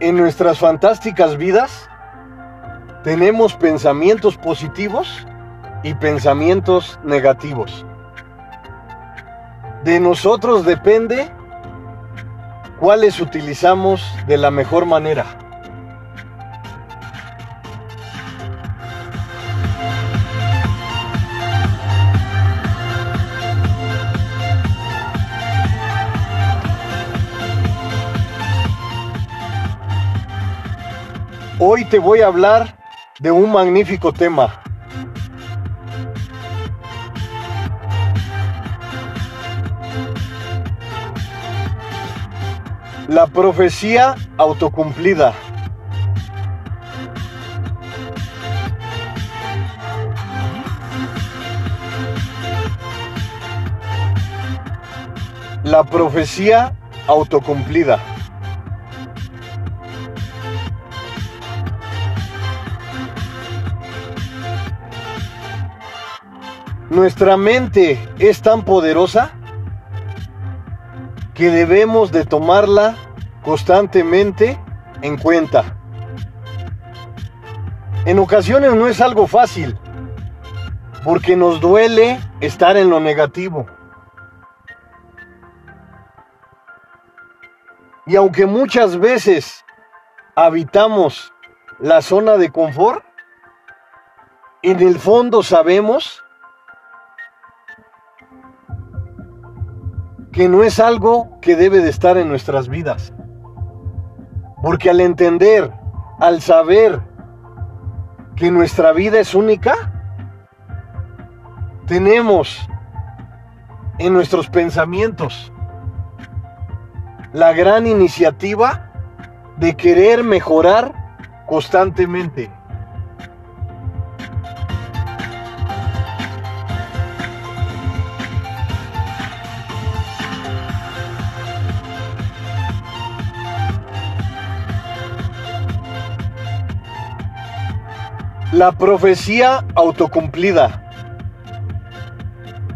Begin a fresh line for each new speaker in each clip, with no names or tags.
En nuestras fantásticas vidas tenemos pensamientos positivos y pensamientos negativos. De nosotros depende cuáles utilizamos de la mejor manera. Hoy te voy a hablar de un magnífico tema. La profecía autocumplida. La profecía autocumplida. Nuestra mente es tan poderosa que debemos de tomarla constantemente en cuenta. En ocasiones no es algo fácil, porque nos duele estar en lo negativo. Y aunque muchas veces habitamos la zona de confort, en el fondo sabemos que no es algo que debe de estar en nuestras vidas. Porque al entender, al saber que nuestra vida es única, tenemos en nuestros pensamientos la gran iniciativa de querer mejorar constantemente. La profecía autocumplida.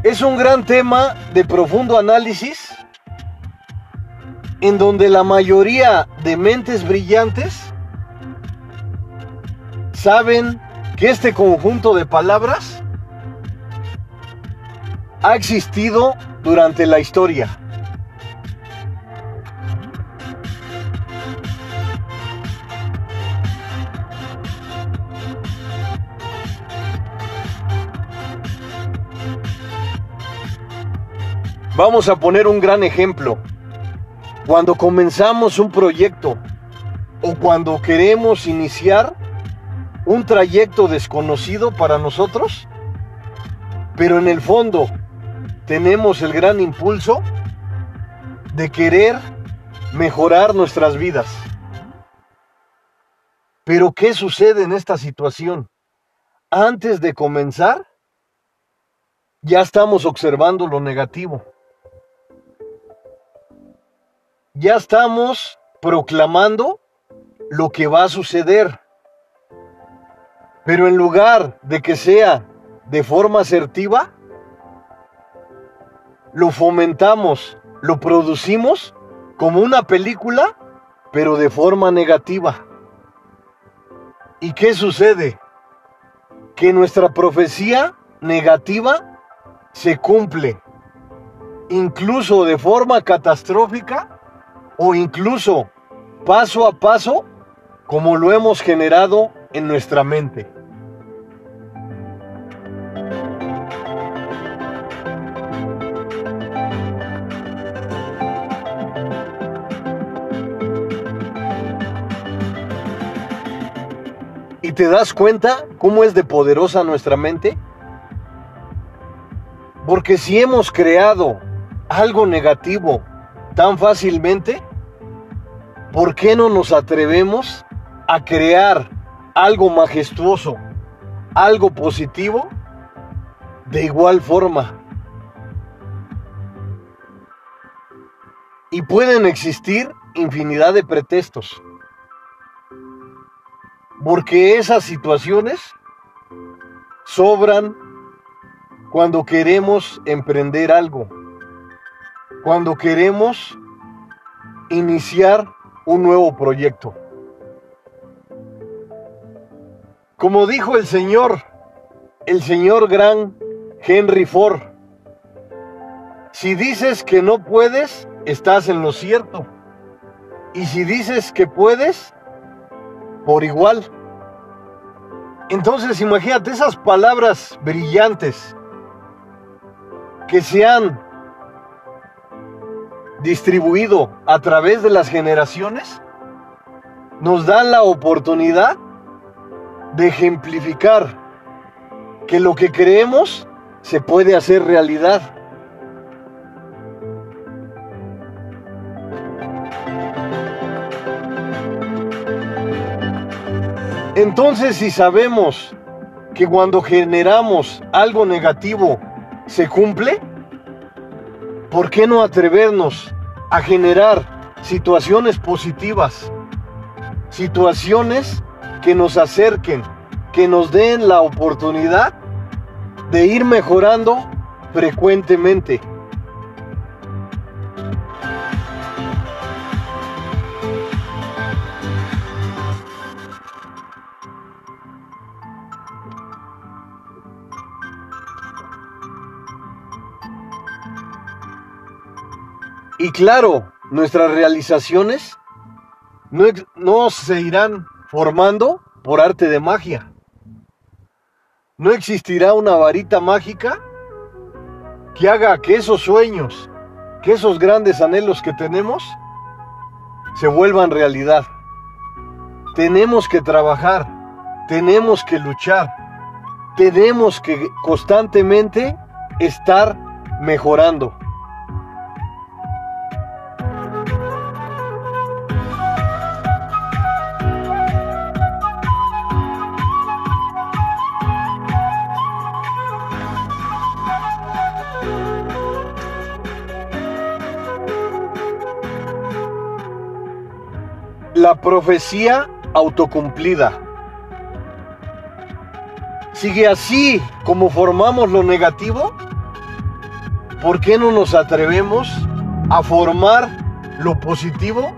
Es un gran tema de profundo análisis en donde la mayoría de mentes brillantes saben que este conjunto de palabras ha existido durante la historia. Vamos a poner un gran ejemplo. Cuando comenzamos un proyecto o cuando queremos iniciar un trayecto desconocido para nosotros, pero en el fondo tenemos el gran impulso de querer mejorar nuestras vidas. Pero ¿qué sucede en esta situación? Antes de comenzar, ya estamos observando lo negativo ya estamos proclamando lo que va a suceder. Pero en lugar de que sea de forma asertiva, lo fomentamos, lo producimos como una película, pero de forma negativa. ¿Y qué sucede? Que nuestra profecía negativa se cumple, incluso de forma catastrófica, o incluso paso a paso como lo hemos generado en nuestra mente. ¿Y te das cuenta cómo es de poderosa nuestra mente? Porque si hemos creado algo negativo tan fácilmente, ¿por qué no nos atrevemos a crear algo majestuoso, algo positivo, de igual forma? Y pueden existir infinidad de pretextos, porque esas situaciones sobran cuando queremos emprender algo, cuando queremos iniciar un nuevo proyecto. Como dijo el señor, el señor gran Henry Ford, si dices que no puedes, estás en lo cierto. Y si dices que puedes, por igual. Entonces imagínate esas palabras brillantes que se han distribuido a través de las generaciones, nos dan la oportunidad de ejemplificar que lo que creemos se puede hacer realidad. Entonces, si sabemos que cuando generamos algo negativo se cumple, ¿por qué no atrevernos a generar situaciones positivas? Situaciones que nos acerquen, que nos den la oportunidad de ir mejorando frecuentemente. Y claro, nuestras realizaciones no, se irán formando por arte de magia. No existirá una varita mágica que haga que esos sueños, que esos grandes anhelos que tenemos, se vuelvan realidad. Tenemos que trabajar, tenemos que luchar, tenemos que constantemente estar mejorando. Profecía autocumplida. Sigue así como formamos lo negativo. ¿Por qué no nos atrevemos a formar lo positivo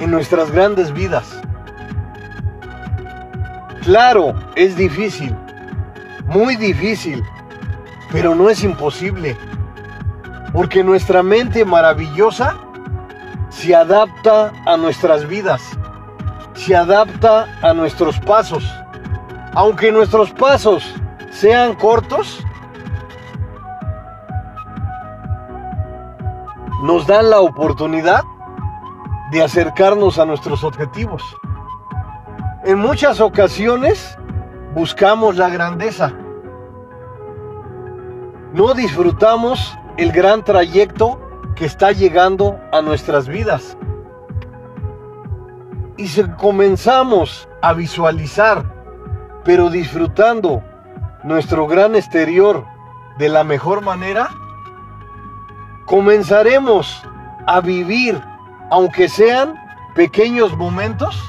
en nuestras grandes vidas? Claro, es difícil, muy difícil, pero no es imposible, porque nuestra mente maravillosa se adapta a nuestras vidas se adapta a nuestros pasos. Aunque nuestros pasos sean cortos, nos dan la oportunidad de acercarnos a nuestros objetivos. En muchas ocasiones buscamos la grandeza. No disfrutamos el gran trayecto que está llegando a nuestras vidas. Y si comenzamos a visualizar, pero disfrutando nuestro gran exterior de la mejor manera, comenzaremos a vivir, aunque sean pequeños momentos,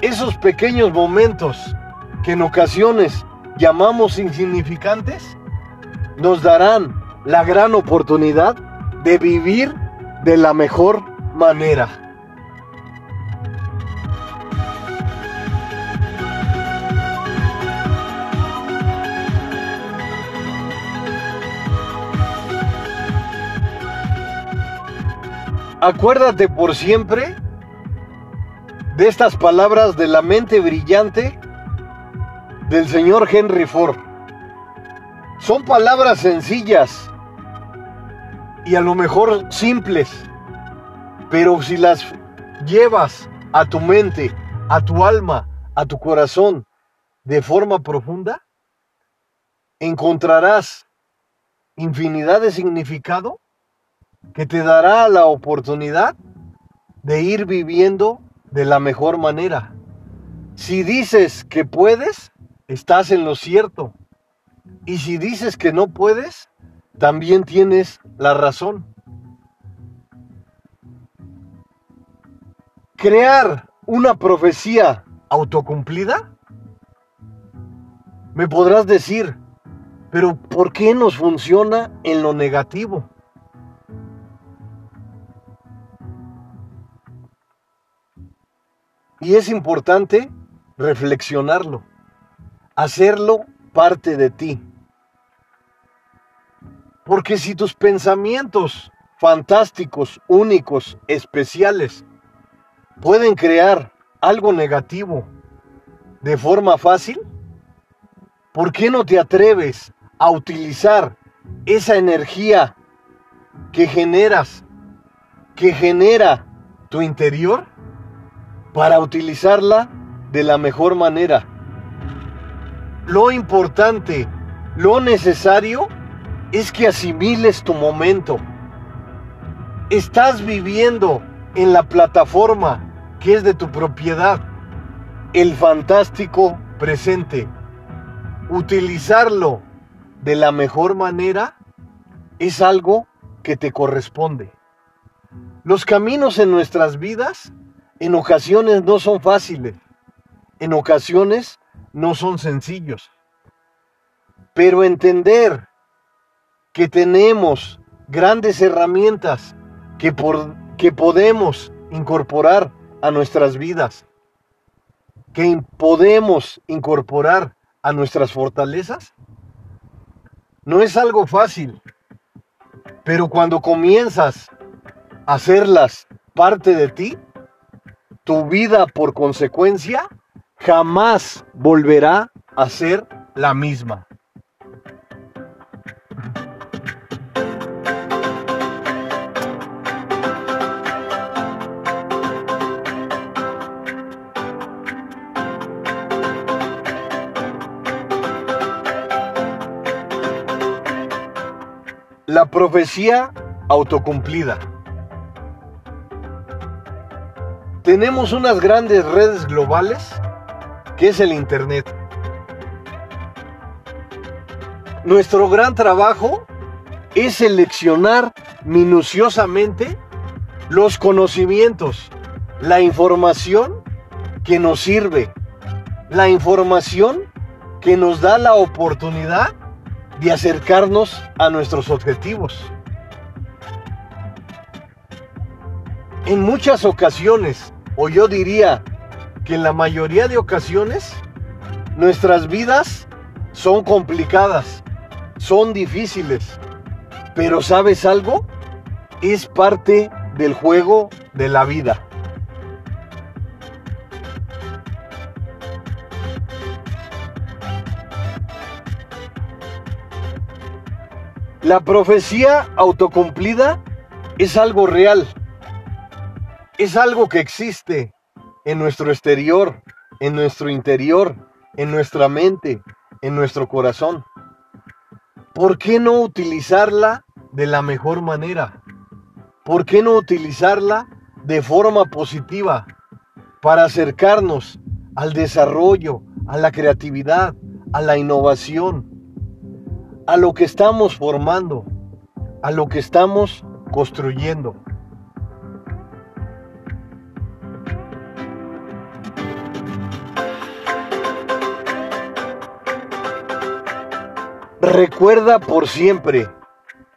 esos pequeños momentos que en ocasiones llamamos insignificantes, nos darán la gran oportunidad de vivir de la mejor manera. Acuérdate por siempre de estas palabras de la mente brillante del señor Henry Ford. Son palabras sencillas y a lo mejor simples, pero si las llevas a tu mente, a tu alma, a tu corazón de forma profunda, encontrarás infinidad de significado que te dará la oportunidad de ir viviendo de la mejor manera. Si dices que puedes, estás en lo cierto. Y si dices que no puedes, también tienes la razón. Crear una profecía autocumplida, me podrás decir, pero ¿por qué nos funciona en lo negativo? Y es importante reflexionarlo. hacerlo parte de ti. Porque si tus pensamientos fantásticos, únicos, especiales, pueden crear algo negativo de forma fácil, ¿por qué no te atreves a utilizar esa energía que generas, que genera tu interior, para utilizarla de la mejor manera? Lo importante, lo necesario, es que asimiles tu momento. Estás viviendo en la plataforma que es de tu propiedad, el fantástico presente. Utilizarlo de la mejor manera es algo que te corresponde. Los caminos en nuestras vidas en ocasiones no son fáciles, en ocasiones no son sencillos. Pero entender que tenemos grandes herramientas que, por, que podemos incorporar a nuestras vidas, que podemos incorporar a nuestras fortalezas, no es algo fácil, pero cuando comienzas a hacerlas parte de ti, tu vida por consecuencia jamás volverá a ser la misma. La profecía autocumplida. Tenemos unas grandes redes globales que es el Internet. Nuestro gran trabajo es seleccionar minuciosamente los conocimientos, la información que nos sirve, la información que nos da la oportunidad de acercarnos a nuestros objetivos. En muchas ocasiones, o yo diría que en la mayoría de ocasiones, nuestras vidas son complicadas, son difíciles, pero ¿sabes algo? Es parte del juego de la vida. La profecía autocumplida es algo real, es algo que existe en nuestro exterior, en nuestro interior, en nuestra mente, en nuestro corazón. ¿Por qué no utilizarla de la mejor manera? ¿Por qué no utilizarla de forma positiva para acercarnos al desarrollo, a la creatividad, a la innovación? a lo que estamos formando, a lo que estamos construyendo. Recuerda por siempre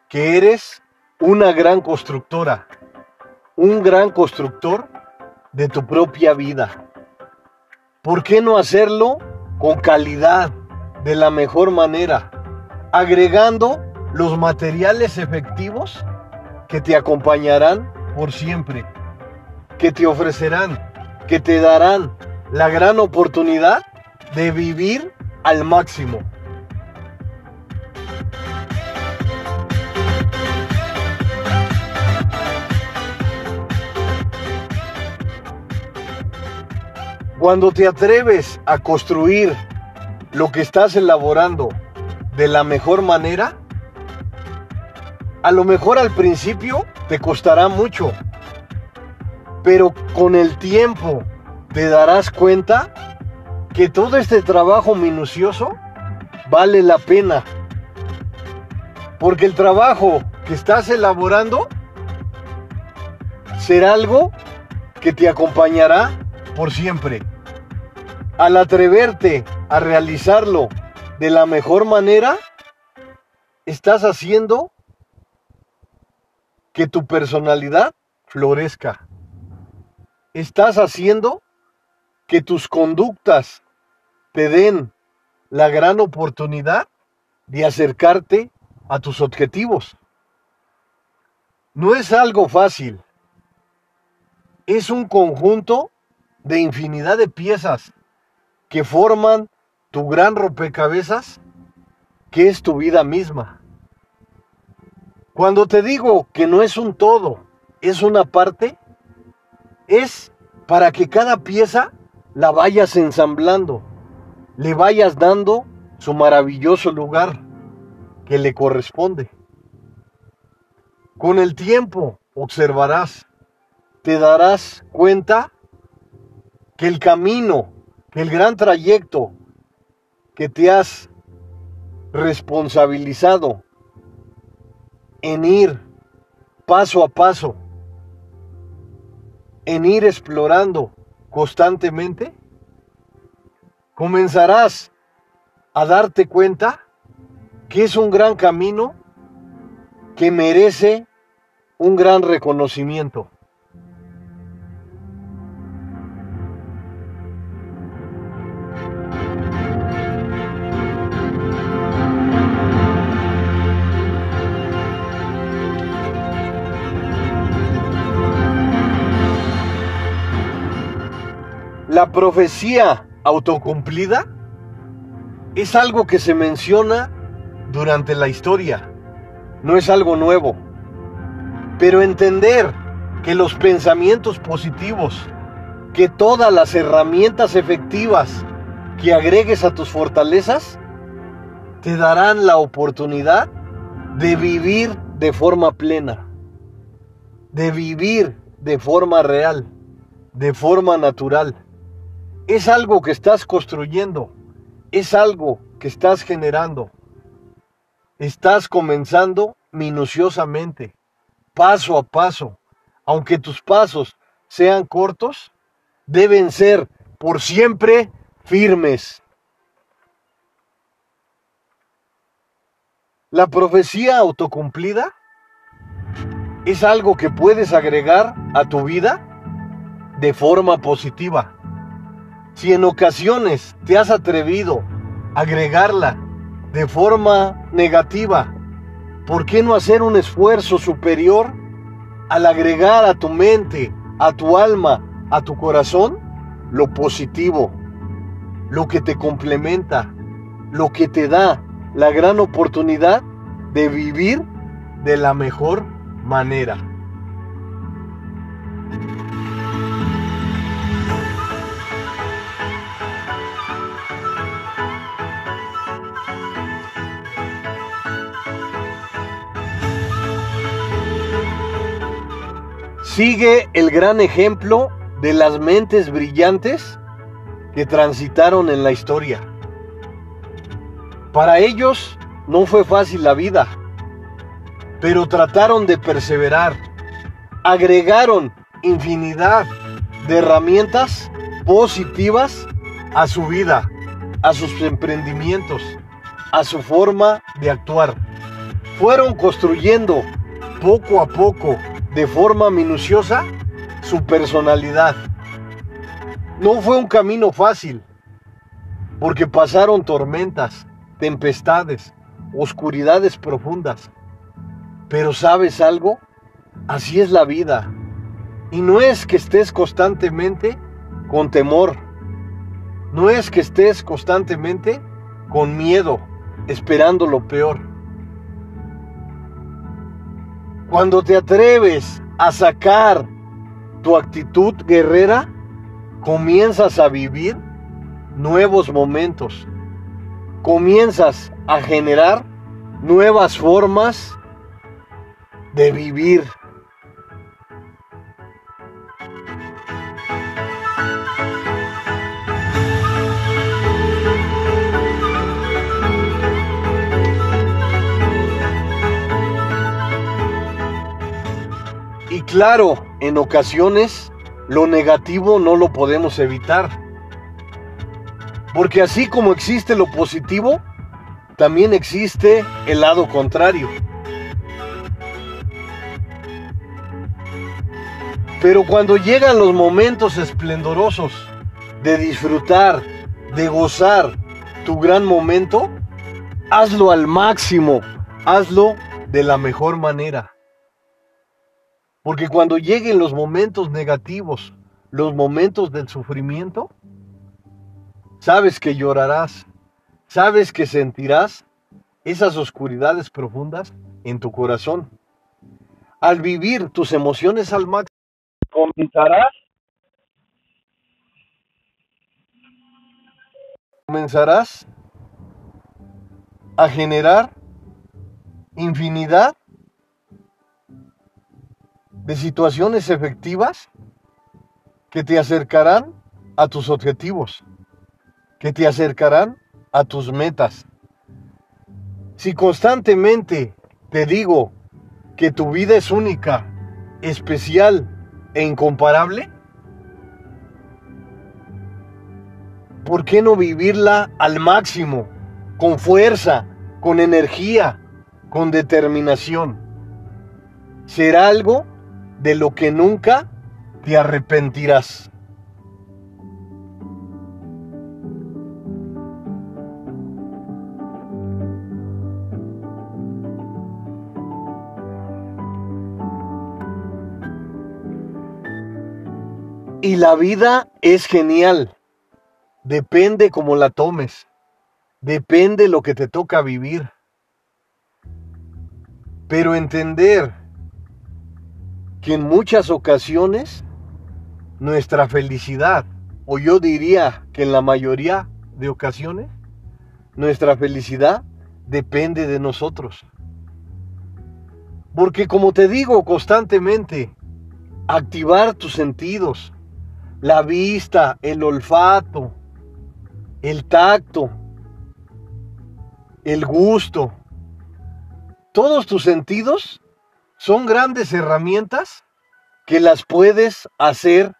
que eres una gran constructora, un gran constructor de tu propia vida. ¿Por qué no hacerlo con calidad, de la mejor manera? agregando los materiales efectivos que te acompañarán por siempre, que te ofrecerán, que te darán la gran oportunidad de vivir al máximo. Cuando te atreves a construir lo que estás elaborando de la mejor manera, a lo mejor al principio te costará mucho, pero con el tiempo te darás cuenta que todo este trabajo minucioso vale la pena. Porque el trabajo que estás elaborando será algo que te acompañará por siempre. Al atreverte a realizarlo de la mejor manera, estás haciendo que tu personalidad florezca. Estás haciendo que tus conductas te den la gran oportunidad de acercarte a tus objetivos. No es algo fácil. Es un conjunto de infinidad de piezas que forman tu gran rompecabezas, que es tu vida misma. Cuando te digo que no es un todo, es una parte, es para que cada pieza la vayas ensamblando, le vayas dando su maravilloso lugar que le corresponde. Con el tiempo observarás, te darás cuenta que el camino, el gran trayecto que te has responsabilizado en ir paso a paso, en ir explorando constantemente, comenzarás a darte cuenta que es un gran camino que merece un gran reconocimiento. La profecía autocumplida es algo que se menciona durante la historia, no es algo nuevo. Pero entender que los pensamientos positivos, que todas las herramientas efectivas que agregues a tus fortalezas, te darán la oportunidad de vivir de forma plena, de vivir de forma real, de forma natural es algo que estás construyendo, es algo que estás generando. Estás comenzando minuciosamente, paso a paso. Aunque tus pasos sean cortos, deben ser por siempre firmes. La profecía autocumplida es algo que puedes agregar a tu vida de forma positiva. Si en ocasiones te has atrevido a agregarla de forma negativa, ¿por qué no hacer un esfuerzo superior al agregar a tu mente, a tu alma, a tu corazón lo positivo, lo que te complementa, lo que te da la gran oportunidad de vivir de la mejor manera? Sigue el gran ejemplo de las mentes brillantes que transitaron en la historia. Para ellos no fue fácil la vida, pero trataron de perseverar, agregaron infinidad de herramientas positivas a su vida, a sus emprendimientos, a su forma de actuar. Fueron construyendo poco a poco de forma minuciosa su personalidad. No fue un camino fácil, porque pasaron tormentas, tempestades, oscuridades profundas. Pero sabes algo, así es la vida. Y no es que estés constantemente con temor, no es que estés constantemente con miedo, esperando lo peor. Cuando te atreves a sacar tu actitud guerrera, comienzas a vivir nuevos momentos. Comienzas a generar nuevas formas de vivir. Claro, en ocasiones lo negativo no lo podemos evitar. Porque así como existe lo positivo, también existe el lado contrario. Pero cuando llegan los momentos esplendorosos de disfrutar, de gozar, tu gran momento, hazlo al máximo, hazlo de la mejor manera. Porque cuando lleguen los momentos negativos, los momentos del sufrimiento, sabes que llorarás, sabes que sentirás esas oscuridades profundas en tu corazón. Al vivir tus emociones al máximo, comenzarás comenzarás a generar infinidad de situaciones efectivas que te acercarán a tus objetivos, que te acercarán a tus metas. Si constantemente te digo que tu vida es única, especial e incomparable, ¿por qué no vivirla al máximo, con fuerza, con energía, con determinación? Será algo de lo que nunca te arrepentirás. Y la vida es genial. Depende cómo la tomes. Depende lo que te toca vivir. Pero entender que en muchas ocasiones nuestra felicidad, o yo diría que en la mayoría de ocasiones, nuestra felicidad depende de nosotros. Porque como te digo constantemente, activar tus sentidos, la vista, el olfato, el tacto, el gusto, todos tus sentidos son grandes herramientas que las puedes hacer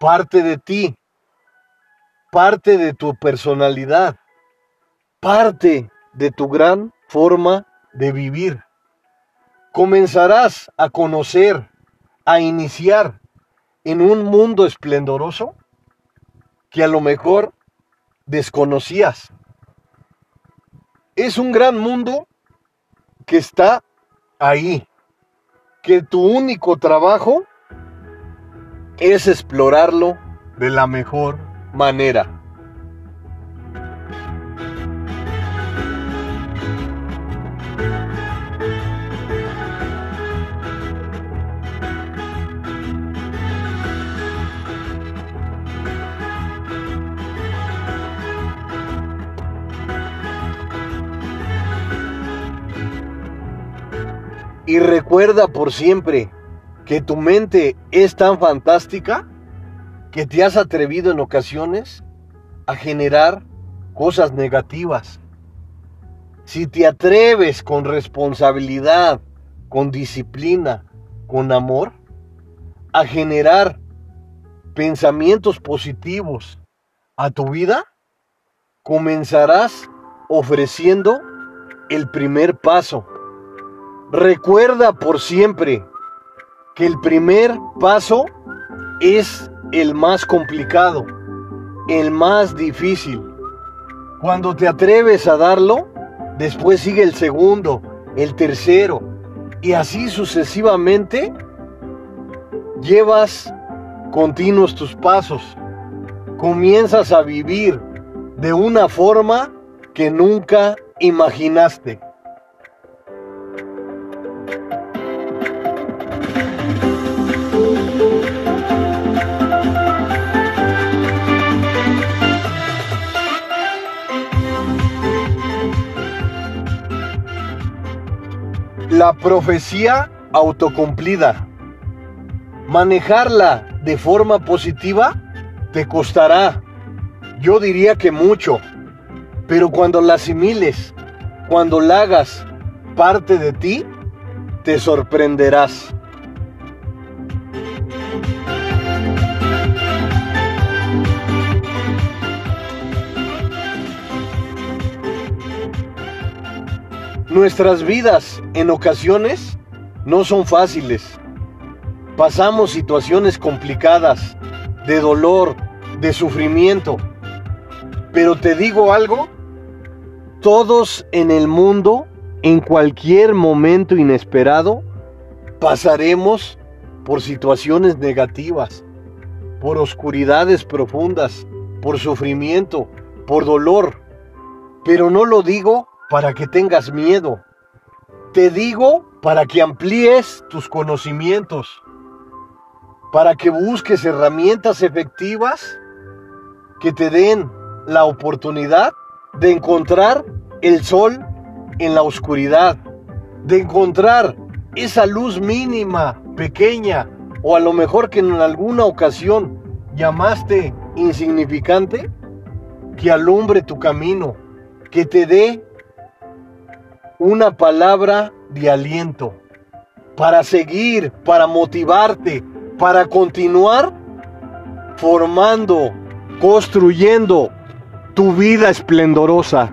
parte de ti, parte de tu personalidad, parte de tu gran forma de vivir. Comenzarás a conocer, a iniciar en un mundo esplendoroso que a lo mejor desconocías. Es un gran mundo que está ahí, que tu único trabajo es explorarlo de la mejor manera. Y recuerda por siempre que tu mente es tan fantástica que te has atrevido en ocasiones a generar cosas negativas. Si te atreves con responsabilidad, con disciplina, con amor, a generar pensamientos positivos a tu vida, comenzarás ofreciendo el primer paso Recuerda por siempre que el primer paso es el más complicado, el más difícil. Cuando te atreves a darlo, después sigue el segundo, el tercero, y así sucesivamente llevas continuos tus pasos. Comienzas a vivir de una forma que nunca imaginaste. La profecía autocumplida. Manejarla de forma positiva te costará, yo diría que mucho, pero cuando la asimiles, cuando la hagas parte de ti, te sorprenderás. Nuestras vidas en ocasiones no son fáciles. Pasamos situaciones complicadas, de dolor, de sufrimiento. Pero te digo algo Todos en el mundo, en cualquier momento inesperado, pasaremos por situaciones negativas, por oscuridades profundas, por sufrimiento, por dolor. Pero no lo digo para que tengas miedo. Te digo para que amplíes tus conocimientos, para que busques herramientas efectivas que te den la oportunidad de encontrar el sol en la oscuridad, de encontrar esa luz mínima, pequeña, o a lo mejor que en alguna ocasión llamaste insignificante, que alumbre tu camino, que te dé una palabra de aliento para seguir, para motivarte, para continuar formando, construyendo tu vida esplendorosa.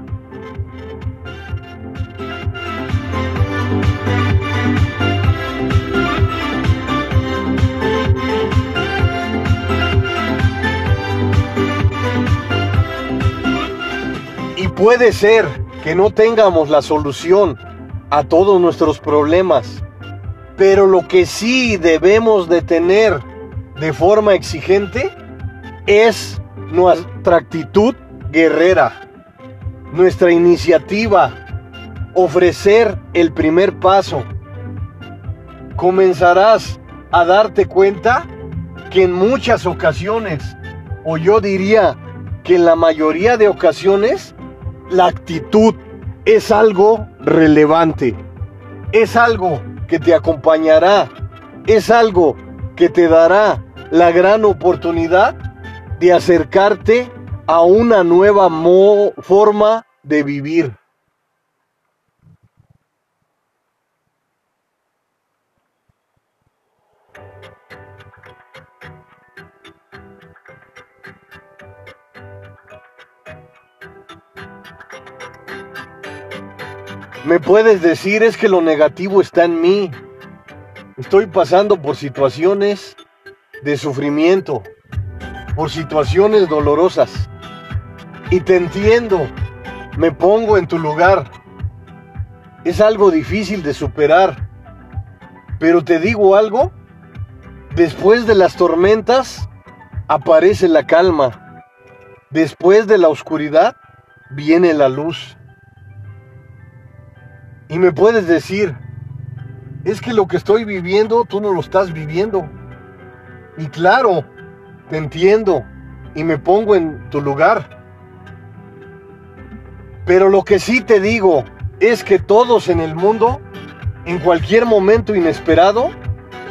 Y puede ser que no tengamos la solución a todos nuestros problemas, pero lo que sí debemos de tener de forma exigente es nuestra actitud guerrera, nuestra iniciativa, ofrecer el primer paso. Comenzarás a darte cuenta que en muchas ocasiones, o yo diría que en la mayoría de ocasiones, la actitud es algo relevante, es algo que te acompañará, es algo que te dará la gran oportunidad de acercarte a una nueva forma de vivir. Me puedes decir es que lo negativo está en mí. Estoy pasando por situaciones de sufrimiento, por situaciones dolorosas. Y te entiendo, me pongo en tu lugar. Es algo difícil de superar. Pero te digo algo, después de las tormentas aparece la calma. Después de la oscuridad viene la luz. Y me puedes decir, es que lo que estoy viviendo tú no lo estás viviendo. Y claro, te entiendo y me pongo en tu lugar. Pero lo que sí te digo es que todos en el mundo, en cualquier momento inesperado,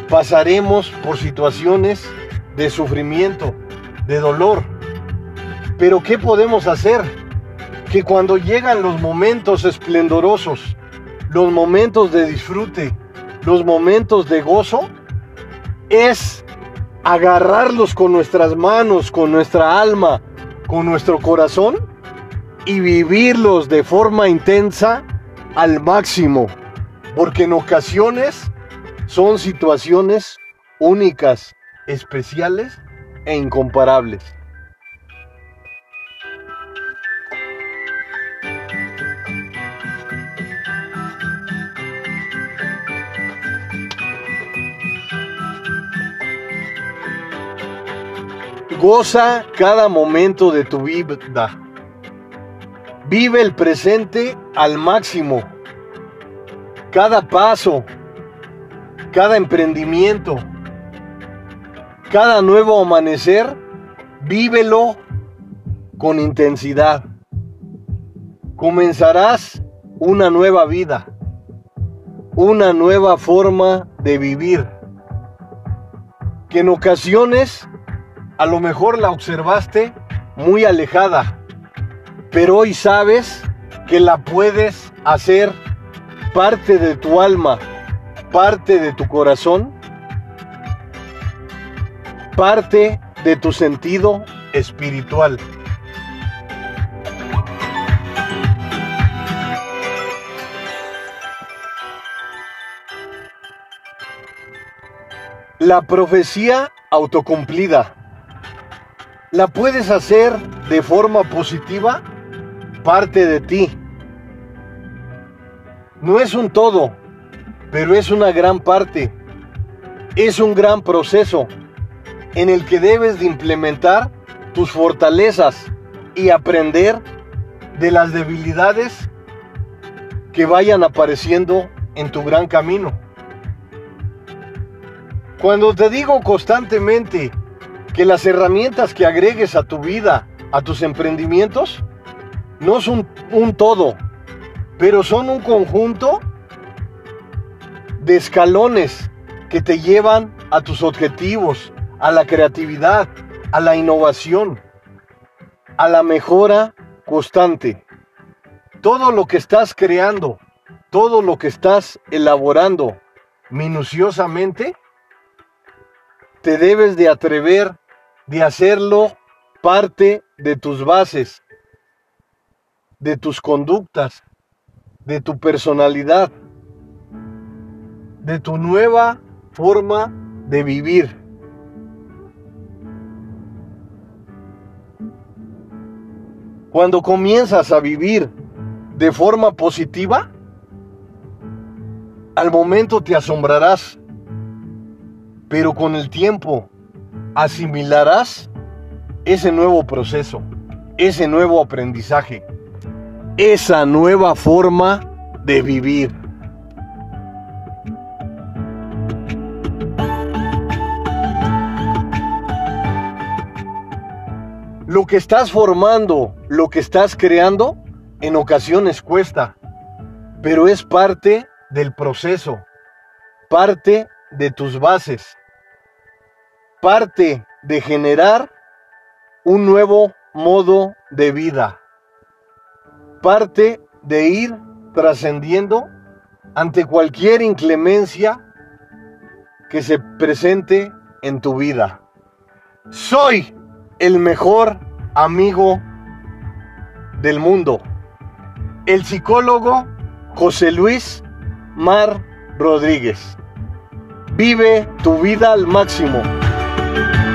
pasaremos por situaciones de sufrimiento, de dolor. Pero ¿qué podemos hacer? Que cuando llegan los momentos esplendorosos, los momentos de disfrute, los momentos de gozo, es agarrarlos con nuestras manos, con nuestra alma, con nuestro corazón y vivirlos de forma intensa al máximo. Porque en ocasiones son situaciones únicas, especiales e incomparables. Goza cada momento de tu vida. Vive el presente al máximo. Cada paso, cada emprendimiento, cada nuevo amanecer, vívelo con intensidad. Comenzarás una nueva vida, una nueva forma de vivir, que en ocasiones a lo mejor la observaste muy alejada, pero hoy sabes que la puedes hacer parte de tu alma, parte de tu corazón, parte de tu sentido espiritual. La profecía autocumplida la puedes hacer de forma positiva, parte de ti. No es un todo, pero es una gran parte. Es un gran proceso en el que debes de implementar tus fortalezas y aprender de las debilidades que vayan apareciendo en tu gran camino. Cuando te digo constantemente que las herramientas que agregues a tu vida, a tus emprendimientos, no son un todo, pero son un conjunto de escalones que te llevan a tus objetivos, a la creatividad, a la innovación, a la mejora constante. Todo lo que estás creando, todo lo que estás elaborando minuciosamente, te debes de atrever de hacerlo parte de tus bases, de tus conductas, de tu personalidad, de tu nueva forma de vivir. Cuando comienzas a vivir de forma positiva, al momento te asombrarás, pero con el tiempo asimilarás ese nuevo proceso, ese nuevo aprendizaje, esa nueva forma de vivir. Lo que estás formando, lo que estás creando, en ocasiones cuesta, pero es parte del proceso, parte de tus bases, parte de generar un nuevo modo de vida, parte de ir trascendiendo ante cualquier inclemencia que se presente en tu vida. Soy el mejor amigo del mundo, el psicólogo José Luis Mar Rodríguez. Vive tu vida al máximo. Thank you.